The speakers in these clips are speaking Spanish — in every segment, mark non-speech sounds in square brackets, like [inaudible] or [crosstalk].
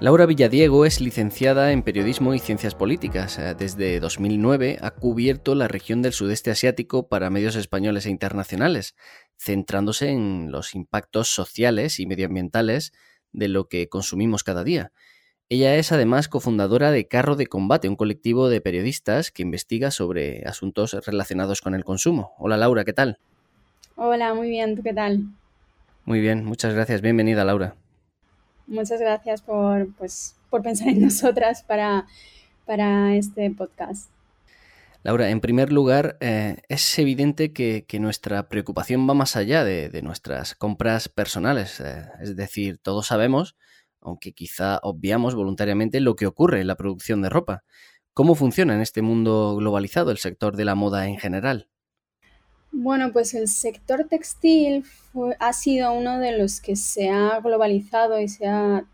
Laura Villadiego es licenciada en Periodismo y Ciencias Políticas. Eh, desde 2009 ha cubierto la región del sudeste asiático para medios españoles e internacionales, centrándose en los impactos sociales y medioambientales de lo que consumimos cada día. Ella es además cofundadora de Carro de Combate, un colectivo de periodistas que investiga sobre asuntos relacionados con el consumo. Hola Laura, ¿qué tal? Hola, muy bien, ¿tú qué tal? Muy bien, muchas gracias. Bienvenida Laura. Muchas gracias por, pues, por pensar en [laughs] nosotras para, para este podcast. Laura, en primer lugar, eh, es evidente que, nuestra preocupación va más allá de, nuestras compras personales. Eh, es decir, todos sabemos, aunque quizá obviamos voluntariamente, lo que ocurre en la producción de ropa. ¿Cómo funciona en este mundo globalizado el sector de la moda en general? Bueno, pues el sector textil ha sido uno de los que se ha globalizado y se ha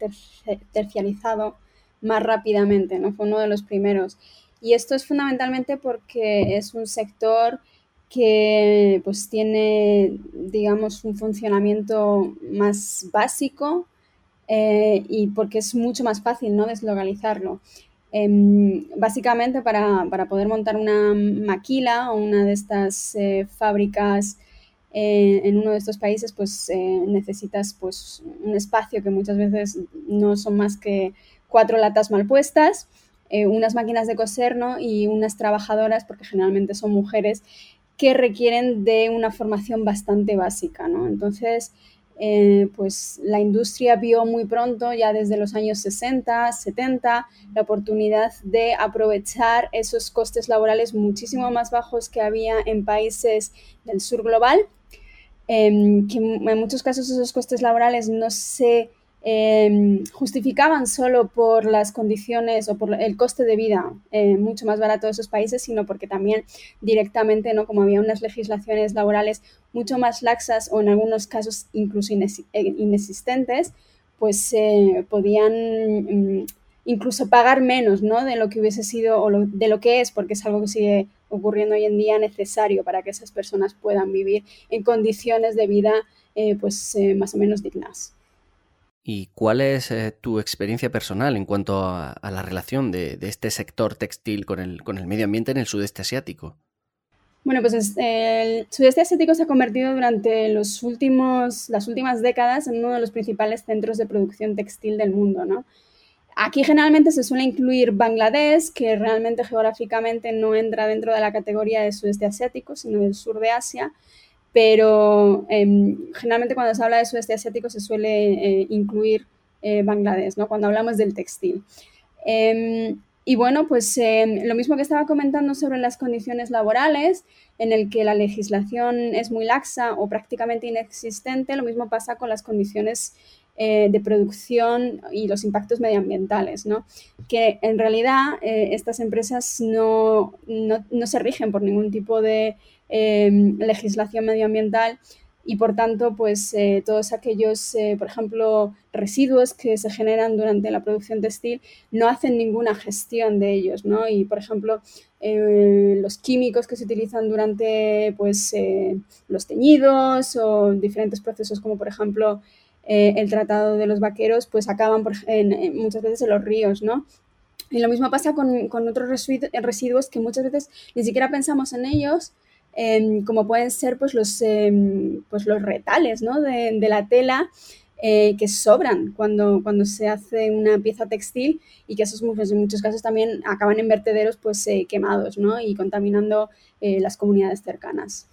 terciarizado más rápidamente, ¿no? Fue uno de los primeros. Y esto es fundamentalmente porque es un sector que pues tiene, digamos, un funcionamiento más básico eh, y porque es mucho más fácil, ¿no? Deslocalizarlo. Em, básicamente para, poder montar una maquila o una de estas eh, fábricas eh, en uno de estos países, pues eh, necesitas pues, un espacio que muchas veces no son más que cuatro latas mal puestas, unas máquinas de coser y unas trabajadoras, porque generalmente son mujeres, que requieren de una formación bastante básica. ¿no? Entonces, eh, pues la industria vio muy pronto, ya desde los años 60, 70, la oportunidad de aprovechar esos costes laborales muchísimo más bajos que había en países del sur global, em, que en muchos casos esos costes laborales no se Em, justificaban solo por las condiciones o por el coste de vida eh, mucho más barato de esos países, sino porque también directamente, ¿no? como había unas legislaciones laborales mucho más laxas o en algunos casos incluso eh, inexistentes, pues eh, podían mm, incluso pagar menos ¿no? de lo que hubiese sido o de lo que es, porque es algo que sigue ocurriendo hoy en día necesario para que esas personas puedan vivir en condiciones de vida pues más o menos dignas. ¿Y cuál es eh, tu experiencia personal en cuanto a, la relación de, este sector textil con el, con el medio ambiente en el sudeste asiático? Bueno, pues el sudeste asiático se ha convertido durante los últimos, las últimas décadas en uno de los principales centros de producción textil del mundo, ¿no? Aquí generalmente se suele incluir Bangladesh, que realmente geográficamente no entra dentro de la categoría de sudeste asiático, sino del sur de Asia, pero em, generalmente cuando se habla de sudeste asiático se suele eh, incluir eh, Bangladesh, ¿no? Cuando hablamos del textil. Em, y bueno, pues em, lo mismo que estaba comentando sobre las condiciones laborales, en el que la legislación es muy laxa o prácticamente inexistente, lo mismo pasa con las condiciones eh, de producción y los impactos medioambientales, ¿no? Que en realidad estas empresas no, no, no, se rigen por ningún tipo de Em, legislación medioambiental y por tanto, pues eh, todos aquellos, eh, por ejemplo, residuos que se generan durante la producción textil no hacen ninguna gestión de ellos, ¿no? Y por ejemplo, eh, los químicos que se utilizan durante pues, los teñidos o diferentes procesos como por ejemplo el tratado de los vaqueros, pues acaban muchas veces en los ríos, ¿no? Y lo mismo pasa con, con otros residuos que muchas veces ni siquiera pensamos en ellos Em, como pueden ser pues los, em, pues los retales de, la tela eh, que sobran cuando, cuando se hace una pieza textil y que esos pues, en muchos casos también acaban en vertederos pues, eh, quemados y contaminando eh, las comunidades cercanas.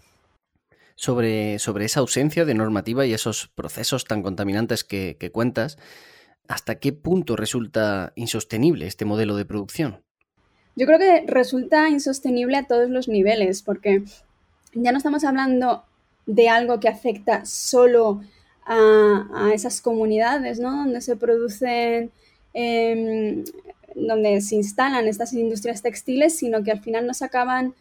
Sobre, sobre, esa ausencia de normativa y esos procesos tan contaminantes que, cuentas, ¿hasta qué punto resulta insostenible este modelo de producción? Yo creo que resulta insostenible a todos los niveles, porque ya no estamos hablando de algo que afecta solo a, esas comunidades, ¿no? Donde se producen, em, donde se instalan estas industrias textiles, sino que al final nos acaban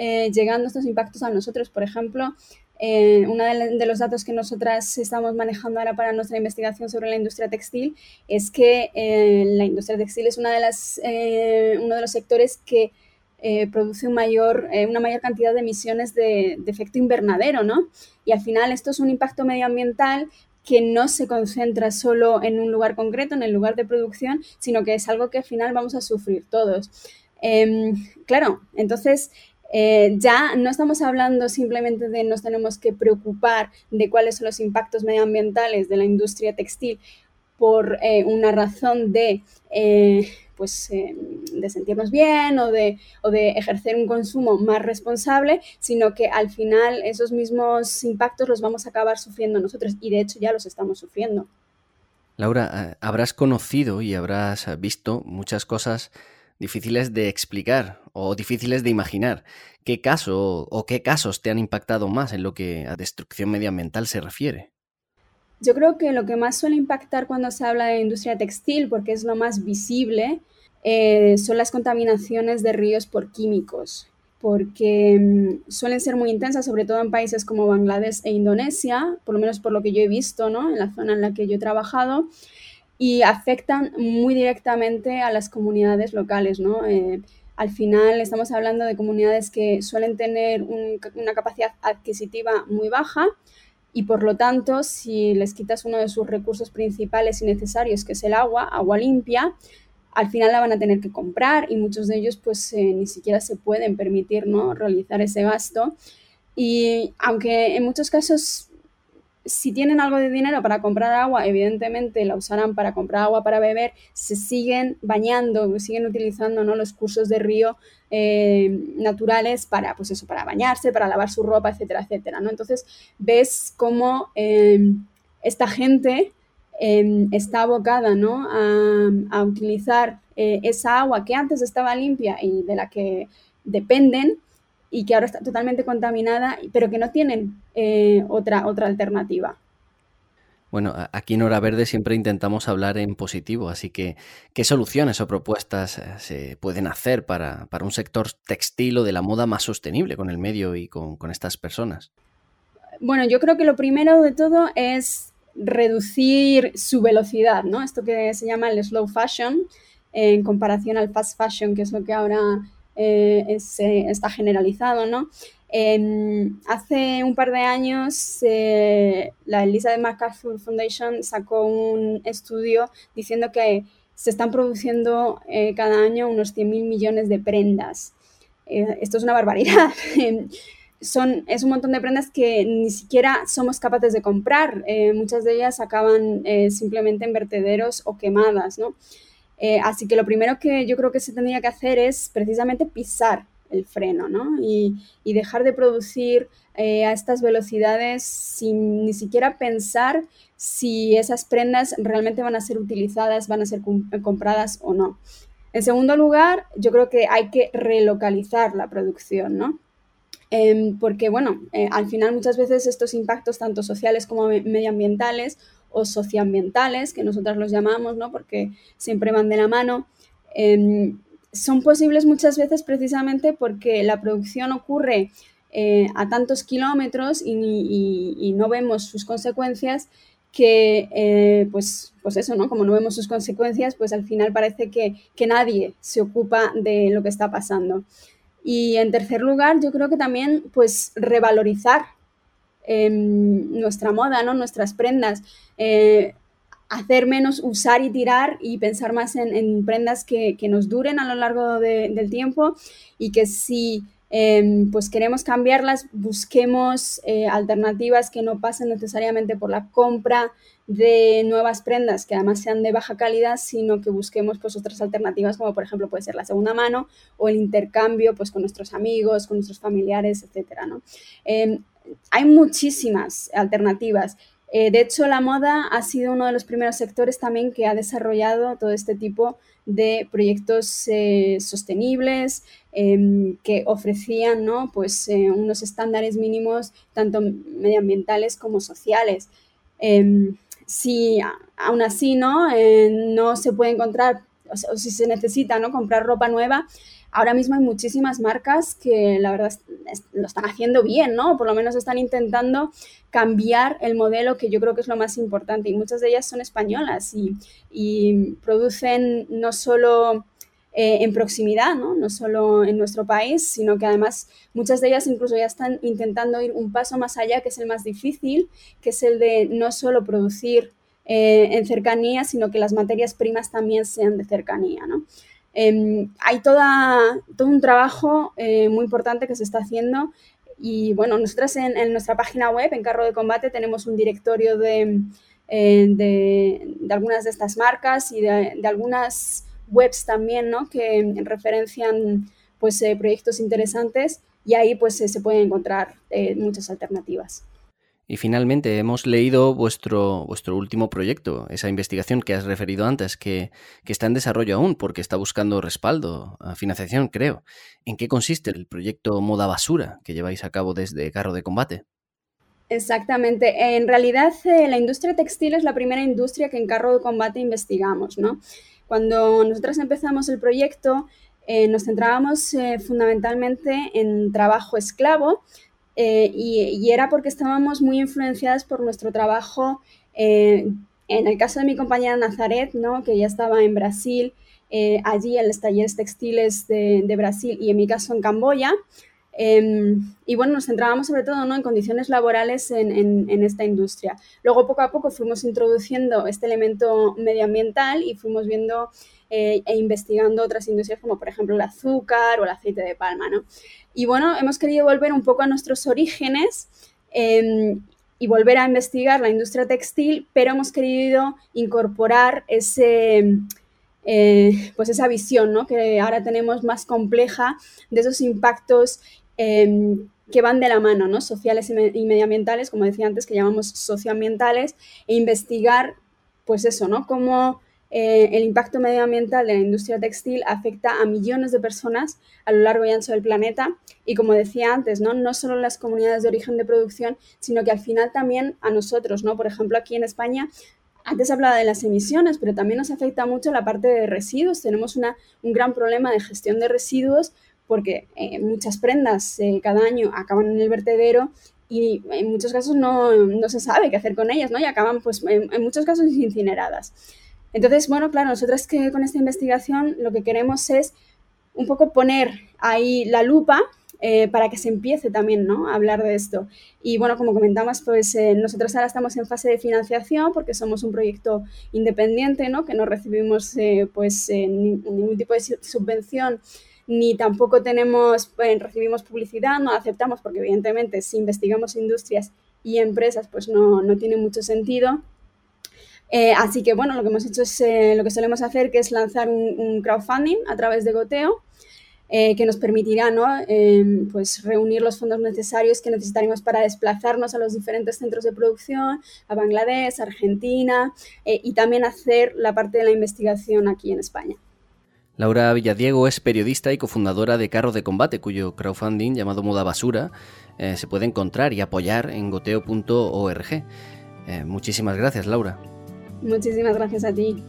eh, llegando estos impactos a nosotros. Por ejemplo, eh, uno de, los datos que nosotras estamos manejando ahora para nuestra investigación sobre la industria textil es que eh, la industria textil es una de las, uno de los sectores que eh, produce un mayor, eh, una mayor cantidad de emisiones de, efecto invernadero, ¿no? Y al final esto es un impacto medioambiental que no se concentra solo en un lugar concreto, en el lugar de producción, sino que es algo que al final vamos a sufrir todos. Em, claro, entonces eh, ya no estamos hablando simplemente de nos tenemos que preocupar de cuáles son los impactos medioambientales de la industria textil por eh, una razón de, eh, pues, de sentirnos bien o de, o de ejercer un consumo más responsable, sino que al final esos mismos impactos los vamos a acabar sufriendo nosotros y de hecho ya los estamos sufriendo. Laura, habrás conocido y habrás visto muchas cosas difíciles de explicar o difíciles de imaginar. ¿Qué caso o qué casos te han impactado más en lo que a destrucción medioambiental se refiere? Yo creo que lo que más suele impactar cuando se habla de industria textil, porque es lo más visible, eh, son las contaminaciones de ríos por químicos, porque mm, suelen ser muy intensas, sobre todo en países como Bangladesh e Indonesia, por lo menos por lo que yo he visto ¿no? en la zona en la que yo he trabajado y afectan muy directamente a las comunidades locales, ¿no? Eh, al final estamos hablando de comunidades que suelen tener una capacidad adquisitiva muy baja y por lo tanto si les quitas uno de sus recursos principales y necesarios, que es el agua, agua limpia, al final la van a tener que comprar y muchos de ellos pues eh, ni siquiera se pueden permitir ¿no? realizar ese gasto. Y aunque en muchos casos si tienen algo de dinero para comprar agua, evidentemente la usarán para comprar agua para beber, se siguen bañando, siguen utilizando ¿no? los cursos de río eh, naturales para, pues eso, para bañarse, para lavar su ropa, etcétera, etcétera. ¿no? Entonces ves cómo em, esta gente em, está abocada ¿no? a, utilizar eh, esa agua que antes estaba limpia y de la que dependen y que ahora está totalmente contaminada, pero que no tienen eh, otra, otra alternativa. Bueno, aquí en Hora Verde siempre intentamos hablar en positivo, así que ¿qué soluciones o propuestas eh, se pueden hacer para, un sector textil o de la moda más sostenible con el medio y con, estas personas? Bueno, yo creo que lo primero de todo es reducir su velocidad, ¿no? Esto que se llama el slow fashion en comparación al fast fashion, que es lo que ahora eh, está generalizado, ¿no? hace un par de años eh, la Elizabeth MacArthur Foundation sacó un estudio diciendo que se están produciendo eh, cada año unos 100.000 millones de prendas. esto es una barbaridad. [laughs] Son, es un montón de prendas que ni siquiera somos capaces de comprar. muchas de ellas acaban simplemente en vertederos o quemadas, ¿no? Eh, así que lo primero que yo creo que se tendría que hacer es precisamente pisar el freno, ¿no? Y, dejar de producir eh, a estas velocidades sin ni siquiera pensar si esas prendas realmente van a ser utilizadas, van a ser compradas o no. En segundo lugar, yo creo que hay que relocalizar la producción, ¿no? Em, porque, bueno, eh, al final muchas veces estos impactos, tanto sociales como medioambientales, o socioambientales, que nosotros los llamamos, ¿no? porque siempre van de la mano, em, son posibles muchas veces precisamente porque la producción ocurre eh, a tantos kilómetros y, no vemos sus consecuencias que, eh, pues, pues eso, ¿no? Como no vemos sus consecuencias, pues al final parece que, que nadie se ocupa de lo que está pasando. Y en tercer lugar, yo creo que también, pues, revalorizar nuestra moda, ¿no? nuestras prendas. Eh, hacer menos usar y tirar y pensar más en, prendas que, nos duren a lo largo del tiempo y que si em, pues queremos cambiarlas, busquemos eh, alternativas que no pasen necesariamente por la compra de nuevas prendas que además sean de baja calidad, sino que busquemos pues otras alternativas como por ejemplo puede ser la segunda mano o el intercambio pues con nuestros amigos, con nuestros familiares, etcétera, ¿no? Em, hay muchísimas alternativas. Eh, de hecho, la moda ha sido uno de los primeros sectores también que ha desarrollado todo este tipo de proyectos eh, sostenibles em, que ofrecían ¿no? pues, eh, unos estándares mínimos tanto medioambientales como sociales. Em, si aún así ¿no? no se puede encontrar o, si se necesita ¿no? comprar ropa nueva, ahora mismo hay muchísimas marcas que la verdad lo están haciendo bien, ¿no? Por lo menos están intentando cambiar el modelo que yo creo que es lo más importante y muchas de ellas son españolas y, producen no solo eh, en proximidad, ¿no? no solo en nuestro país, sino que además muchas de ellas incluso ya están intentando ir un paso más allá, que es el más difícil, que es el de no solo producir eh, en cercanía, sino que las materias primas también sean de cercanía. ¿no? Em, hay toda, todo un trabajo eh, muy importante que se está haciendo y bueno, nosotras en, nuestra página web, en Carro de Combate, tenemos un directorio de, de, algunas de estas marcas y de, algunas webs también, ¿no? Que referencian pues eh, proyectos interesantes y ahí pues eh, se pueden encontrar eh, muchas alternativas. Y finalmente hemos leído vuestro, vuestro último proyecto, esa investigación que has referido antes, que, que, está en desarrollo aún porque está buscando respaldo, financiación, creo. ¿En qué consiste el proyecto Moda Basura que lleváis a cabo desde Carro de Combate? Exactamente. En realidad, la industria textil es la primera industria que en Carro de Combate investigamos, ¿no? Cuando nosotras empezamos el proyecto, eh, nos centrábamos eh, fundamentalmente en trabajo esclavo eh, y, era porque estábamos muy influenciadas por nuestro trabajo, en el caso de mi compañera Nazaret, ¿no? que ya estaba en Brasil, allí en los talleres textiles de Brasil y en mi caso en Camboya, Em, y bueno, nos centrábamos sobre todo ¿no? en condiciones laborales en, en, esta industria. Luego, poco a poco, fuimos introduciendo este elemento medioambiental y fuimos viendo eh, e investigando otras industrias como, por ejemplo, el azúcar o el aceite de palma. ¿no? Y bueno, hemos querido volver un poco a nuestros orígenes. Em, y volver a investigar la industria textil, pero hemos querido incorporar ese, eh, pues esa visión ¿no? que ahora tenemos más compleja de esos impactos Em, que van de la mano, ¿no? Sociales y, medioambientales, como decía antes, que llamamos socioambientales, e investigar, pues eso, ¿no? Cómo eh, el impacto medioambiental de la industria textil afecta a millones de personas a lo largo y ancho del planeta y como decía antes, ¿no? no solo las comunidades de origen de producción, sino que al final también a nosotros, ¿no? Por ejemplo, aquí en España antes hablaba de las emisiones, pero también nos afecta mucho la parte de residuos. Tenemos una, un gran problema de gestión de residuos porque eh, muchas prendas eh, cada año acaban en el vertedero y en muchos casos no, se sabe qué hacer con ellas, ¿no? Y acaban, pues, en, muchos casos [laughs] incineradas. Entonces, bueno, claro, nosotras que con esta investigación lo que queremos es un poco poner ahí la lupa eh, para que se empiece también ¿no? a hablar de esto. Y bueno, como comentamos, pues nosotros ahora estamos en fase de financiación porque somos un proyecto independiente, ¿no? que no recibimos pues ningún tipo de subvención ni tampoco tenemos, eh, recibimos publicidad, no aceptamos porque evidentemente si investigamos industrias y empresas pues no, no tiene mucho sentido. Eh, así que bueno, lo que hemos hecho es eh, lo que solemos hacer, que es lanzar un, crowdfunding a través de Goteo, que nos permitirá ¿no? Em, pues reunir los fondos necesarios que necesitaremos para desplazarnos a los diferentes centros de producción, a Bangladesh, Argentina, y también hacer la parte de la investigación aquí en España. Laura Villadiego es periodista y cofundadora de Carro de Combate, cuyo crowdfunding llamado Moda Basura eh, se puede encontrar y apoyar en goteo.org. Eh, muchísimas gracias, Laura. Muchísimas gracias a ti.